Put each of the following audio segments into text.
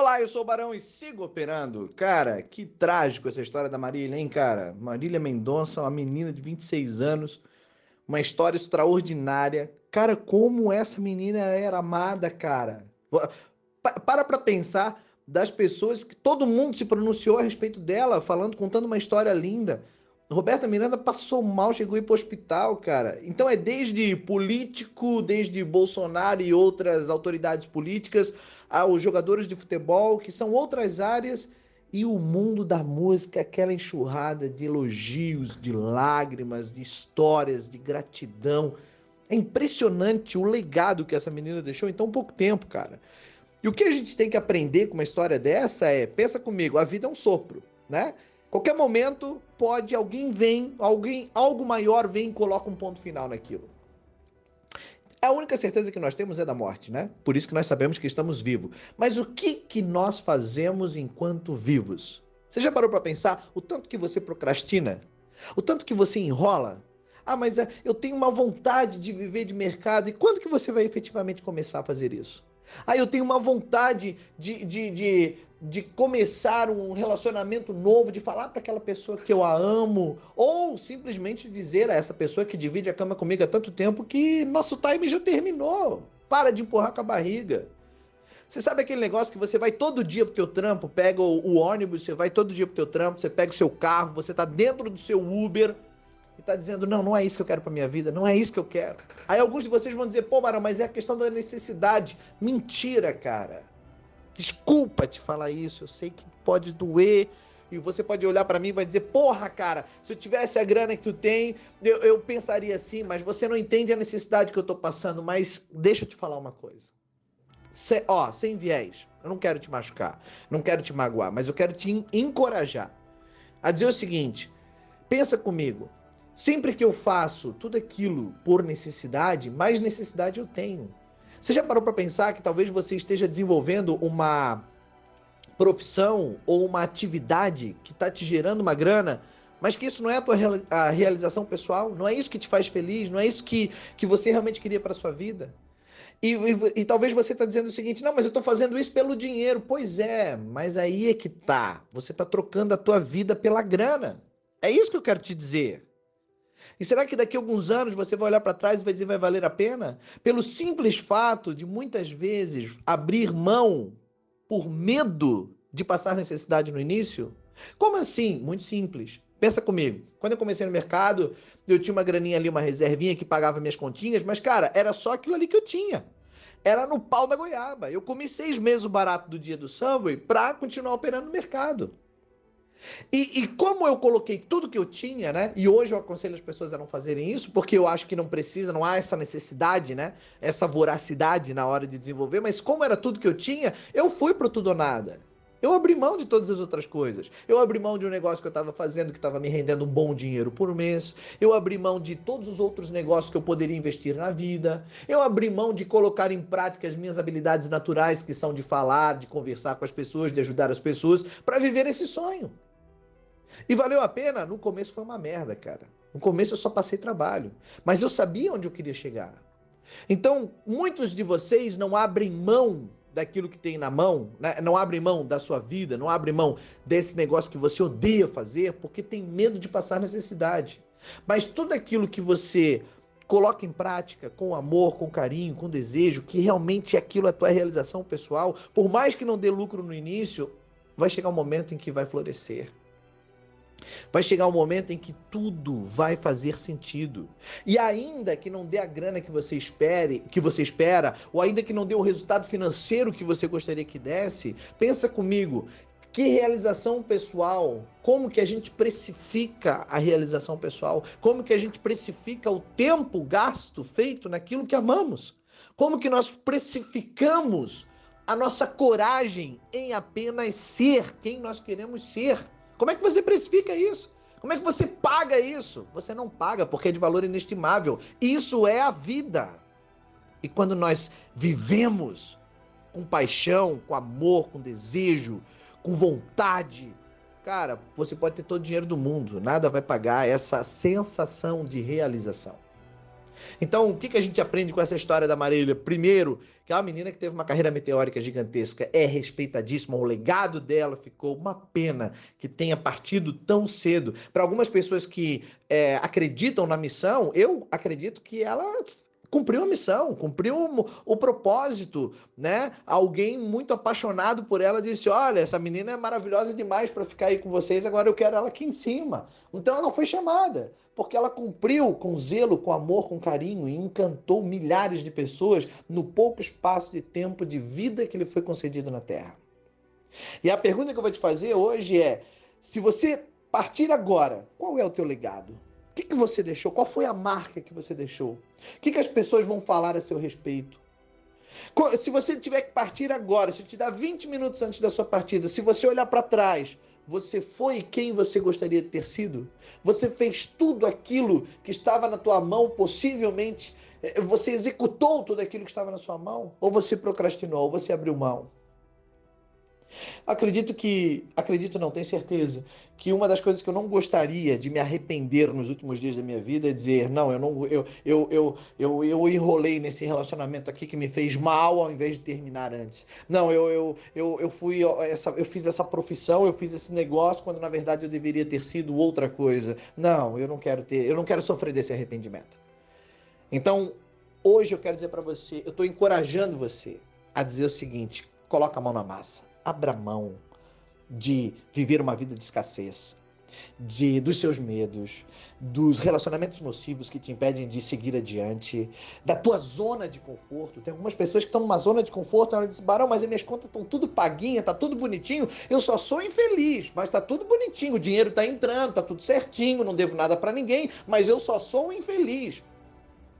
Olá, eu sou o Barão e sigo operando. Cara, que trágico essa história da Marília, hein, cara? Marília Mendonça, uma menina de 26 anos, uma história extraordinária. Cara, como essa menina era amada, cara. Para pra pensar das pessoas que todo mundo se pronunciou a respeito dela, falando, contando uma história linda. Roberta Miranda passou mal, chegou a ir o hospital, cara. Então é desde político, desde Bolsonaro e outras autoridades políticas, aos jogadores de futebol, que são outras áreas, e o mundo da música, aquela enxurrada de elogios, de lágrimas, de histórias, de gratidão. É impressionante o legado que essa menina deixou em tão pouco tempo, cara. E o que a gente tem que aprender com uma história dessa é, pensa comigo, a vida é um sopro, né? Qualquer momento pode alguém vem, alguém, algo maior vem e coloca um ponto final naquilo. A única certeza que nós temos é da morte, né? Por isso que nós sabemos que estamos vivos. Mas o que que nós fazemos enquanto vivos? Você já parou para pensar o tanto que você procrastina? O tanto que você enrola? Ah, mas é, eu tenho uma vontade de viver de mercado. E quando que você vai efetivamente começar a fazer isso? Ah, eu tenho uma vontade de, de, de, de começar um relacionamento novo, de falar para aquela pessoa que eu a amo, ou simplesmente dizer a essa pessoa que divide a cama comigo há tanto tempo que nosso time já terminou. Para de empurrar com a barriga. Você sabe aquele negócio que você vai todo dia pro teu trampo, pega o, o ônibus, você vai todo dia pro teu trampo, você pega o seu carro, você tá dentro do seu Uber, e está dizendo: não, não é isso que eu quero para minha vida, não é isso que eu quero. Aí alguns de vocês vão dizer: pô, Marão, mas é a questão da necessidade. Mentira, cara. Desculpa te falar isso, eu sei que pode doer. E você pode olhar para mim e vai dizer: Porra, cara, se eu tivesse a grana que tu tem, eu, eu pensaria assim, mas você não entende a necessidade que eu tô passando. Mas deixa eu te falar uma coisa. Se, ó, sem viés. Eu não quero te machucar, não quero te magoar, mas eu quero te encorajar a dizer o seguinte: pensa comigo. Sempre que eu faço tudo aquilo por necessidade, mais necessidade eu tenho. Você já parou para pensar que talvez você esteja desenvolvendo uma profissão ou uma atividade que está te gerando uma grana, mas que isso não é a tua a realização pessoal, não é isso que te faz feliz, não é isso que, que você realmente queria para sua vida? E, e, e, talvez você está dizendo o seguinte: não, mas eu estou fazendo isso pelo dinheiro. Pois é, mas aí é que tá. Você está trocando a tua vida pela grana. É isso que eu quero te dizer. E será que daqui a alguns anos você vai olhar para trás e vai dizer vai valer a pena? Pelo simples fato de muitas vezes abrir mão por medo de passar necessidade no início? Como assim? Muito simples. Pensa comigo. Quando eu comecei no mercado, eu tinha uma graninha ali, uma reservinha que pagava minhas continhas, mas cara, era só aquilo ali que eu tinha. Era no pau da goiaba. Eu comi seis meses o barato do dia do Subway para continuar operando no mercado. E, e, como eu coloquei tudo que eu tinha, né? E hoje eu aconselho as pessoas a não fazerem isso, porque eu acho que não precisa, não há essa necessidade, né? Essa voracidade na hora de desenvolver. Mas como era tudo que eu tinha, eu fui pro tudo ou nada. Eu abri mão de todas as outras coisas. Eu abri mão de um negócio que eu estava fazendo que estava me rendendo um bom dinheiro por mês. Eu abri mão de todos os outros negócios que eu poderia investir na vida. Eu abri mão de colocar em prática as minhas habilidades naturais, que são de falar, de conversar com as pessoas, de ajudar as pessoas, para viver esse sonho. E valeu a pena? No começo foi uma merda, cara. No começo eu só passei trabalho. Mas eu sabia onde eu queria chegar. Então, muitos de vocês não abrem mão daquilo que tem na mão, né? não abrem mão da sua vida, não abrem mão desse negócio que você odeia fazer porque tem medo de passar necessidade. Mas tudo aquilo que você coloca em prática com amor, com carinho, com desejo, que realmente aquilo é a tua realização pessoal, por mais que não dê lucro no início, vai chegar um momento em que vai florescer. Vai chegar um momento em que tudo vai fazer sentido. E ainda que não dê a grana que você espere, que você espera, ou ainda que não dê o resultado financeiro que você gostaria que desse, pensa comigo, que realização pessoal, como que a gente precifica a realização pessoal, como que a gente precifica o tempo gasto feito naquilo que amamos, como que nós precificamos a nossa coragem em apenas ser quem nós queremos ser. Como é que você precifica isso? Como é que você paga isso? Você não paga porque é de valor inestimável. Isso é a vida. E quando nós vivemos com paixão, com amor, com desejo, com vontade, cara, você pode ter todo o dinheiro do mundo, nada vai pagar essa sensação de realização. Então, o que, que a gente aprende com essa história da Marília? Primeiro, que é uma menina que teve uma carreira meteórica gigantesca, é respeitadíssima, o legado dela ficou uma pena que tenha partido tão cedo. Para algumas pessoas que é, acreditam na missão, eu acredito que ela cumpriu a missão, cumpriu o, propósito, né? Alguém muito apaixonado por ela disse: "Olha, essa menina é maravilhosa demais para ficar aí com vocês, agora eu quero ela aqui em cima". Então ela foi chamada, porque ela cumpriu com zelo, com amor, com carinho e encantou milhares de pessoas no pouco espaço de tempo de vida que lhe foi concedido na Terra. E a pergunta que eu vou te fazer hoje é: se você partir agora, qual é o teu legado? Que, que você deixou? Qual foi a marca que você deixou? O que, que as pessoas vão falar a seu respeito? Se você tiver que partir agora, se te dá 20 minutos antes da sua partida, se você olhar para trás, você foi quem você gostaria de ter sido? Você fez tudo aquilo que estava na tua mão, possivelmente? Eh, você executou tudo aquilo que estava na sua mão? Ou você procrastinou? Ou você abriu mão? Acredito que, acredito não, tenho certeza, que uma das coisas que eu não gostaria de me arrepender nos últimos dias da minha vida é dizer, não, eu não eu, eu, eu, eu, eu enrolei nesse relacionamento aqui que me fez mal ao invés de terminar antes. Não, eu, eu, eu, eu fui essa, eu fiz essa profissão, eu fiz esse negócio quando na verdade eu deveria ter sido outra coisa. Não, eu não quero ter, eu não quero sofrer desse arrependimento. Então, hoje eu quero dizer para você, eu estou encorajando você a dizer o seguinte: coloca a mão na massa abra mão de viver uma vida de escassez, de dos seus medos, dos relacionamentos nocivos que te impedem de seguir adiante, da tua zona de conforto. Tem algumas pessoas que estão numa zona de conforto, elas dizem, Barão, mas as minhas contas estão tudo paguinha, tá tudo bonitinho, eu só sou infeliz, mas tá tudo bonitinho, o dinheiro tá entrando, tá tudo certinho, não devo nada para ninguém, mas eu só sou um infeliz.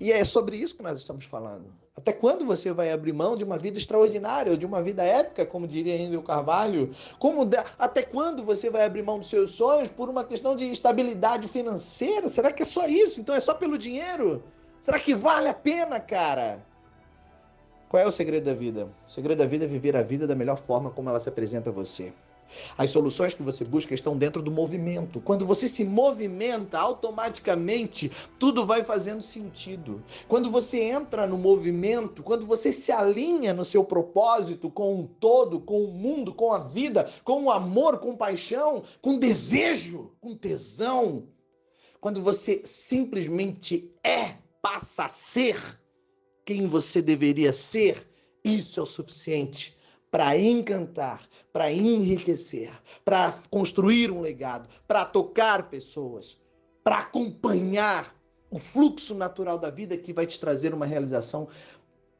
E é sobre isso que nós estamos falando. Até quando você vai abrir mão de uma vida extraordinária, ou de uma vida épica, como diria Henrique Carvalho? Como de... Até quando você vai abrir mão dos seus sonhos por uma questão de estabilidade financeira? Será que é só isso? Então é só pelo dinheiro? Será que vale a pena, cara? Qual é o segredo da vida? O segredo da vida é viver a vida da melhor forma como ela se apresenta a você. As soluções que você busca estão dentro do movimento. Quando você se movimenta, automaticamente tudo vai fazendo sentido. Quando você entra no movimento, quando você se alinha no seu propósito com o todo, com o mundo, com a vida, com o amor, com paixão, com desejo, com tesão, quando você simplesmente é, passa a ser quem você deveria ser, isso é o suficiente para encantar, para enriquecer, para construir um legado, para tocar pessoas, para acompanhar o fluxo natural da vida que vai te trazer uma realização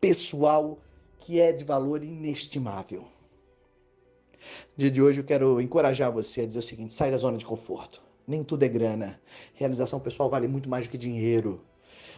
pessoal que é de valor inestimável. No dia de hoje eu quero encorajar você a dizer o seguinte: sai da zona de conforto. Nem tudo é grana. Realização pessoal vale muito mais do que dinheiro.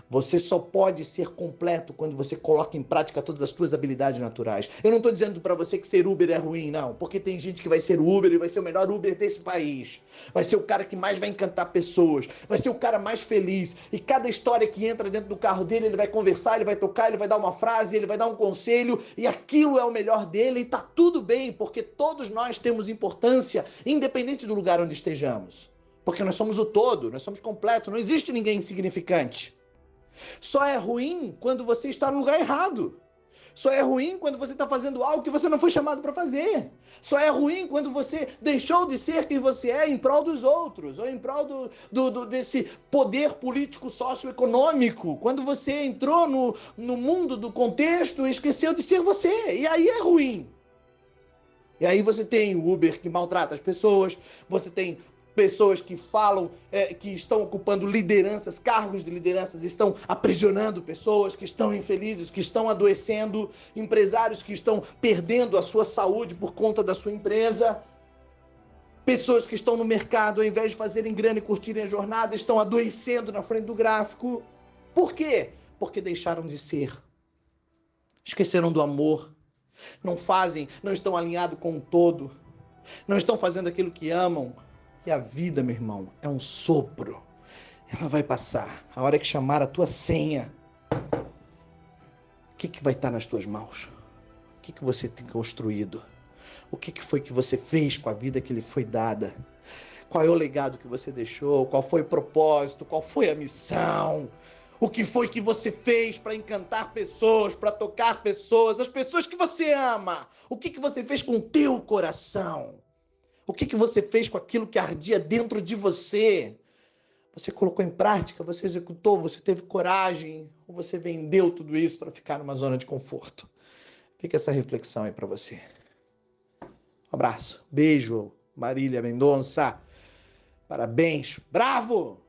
Você só pode ser completo quando você coloca em prática todas as suas habilidades naturais. Eu não estou dizendo para você que ser Uber é ruim, não, porque tem gente que vai ser Uber e vai ser o melhor Uber desse país. Vai ser o cara que mais vai encantar pessoas, vai ser o cara mais feliz. E cada história que entra dentro do carro dele, ele vai conversar, ele vai tocar, ele vai dar uma frase, ele vai dar um conselho, e aquilo é o melhor dele, e tá tudo bem, porque todos nós temos importância, independente do lugar onde estejamos. Porque nós somos o todo, nós somos completo, não existe ninguém insignificante. Só é ruim quando você está no lugar errado. Só é ruim quando você está fazendo algo que você não foi chamado para fazer. Só é ruim quando você deixou de ser quem você é em prol dos outros, ou em prol do, do, do desse poder político socioeconômico. Quando você entrou no, no mundo do contexto e esqueceu de ser você. E aí é ruim. E aí você tem o Uber que maltrata as pessoas, você tem pessoas que falam, é, que estão ocupando lideranças, cargos de lideranças, estão aprisionando pessoas, que estão infelizes, que estão adoecendo, empresários que estão perdendo a sua saúde por conta da sua empresa, pessoas que estão no mercado, ao invés de fazerem grana e curtirem a jornada, estão adoecendo na frente do gráfico. Por quê? Porque deixaram de ser. Esqueceram do amor. Não fazem, não estão alinhados com o todo. Não estão fazendo aquilo que amam e a vida, meu irmão, é um sopro. Ela vai passar. A hora que chamar a tua senha, o que, que vai estar nas tuas mãos? O que, que você tem construído? O que, que foi que você fez com a vida que lhe foi dada? Qual é o legado que você deixou? Qual foi o propósito? Qual foi a missão? O que foi que você fez para encantar pessoas, para tocar pessoas, as pessoas que você ama? O que, que você fez com o teu coração? O que, que você fez com aquilo que ardia dentro de você? Você colocou em prática, você executou, você teve coragem, ou você vendeu tudo isso para ficar numa zona de conforto? Fica essa reflexão aí para você. Um abraço, beijo, Marília Mendonça. Parabéns, bravo!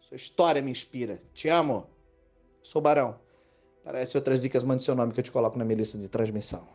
Sua história me inspira. Te amo. Sou Barão. Para essas outras dicas, mande seu nome que eu te coloco na minha lista de transmissão.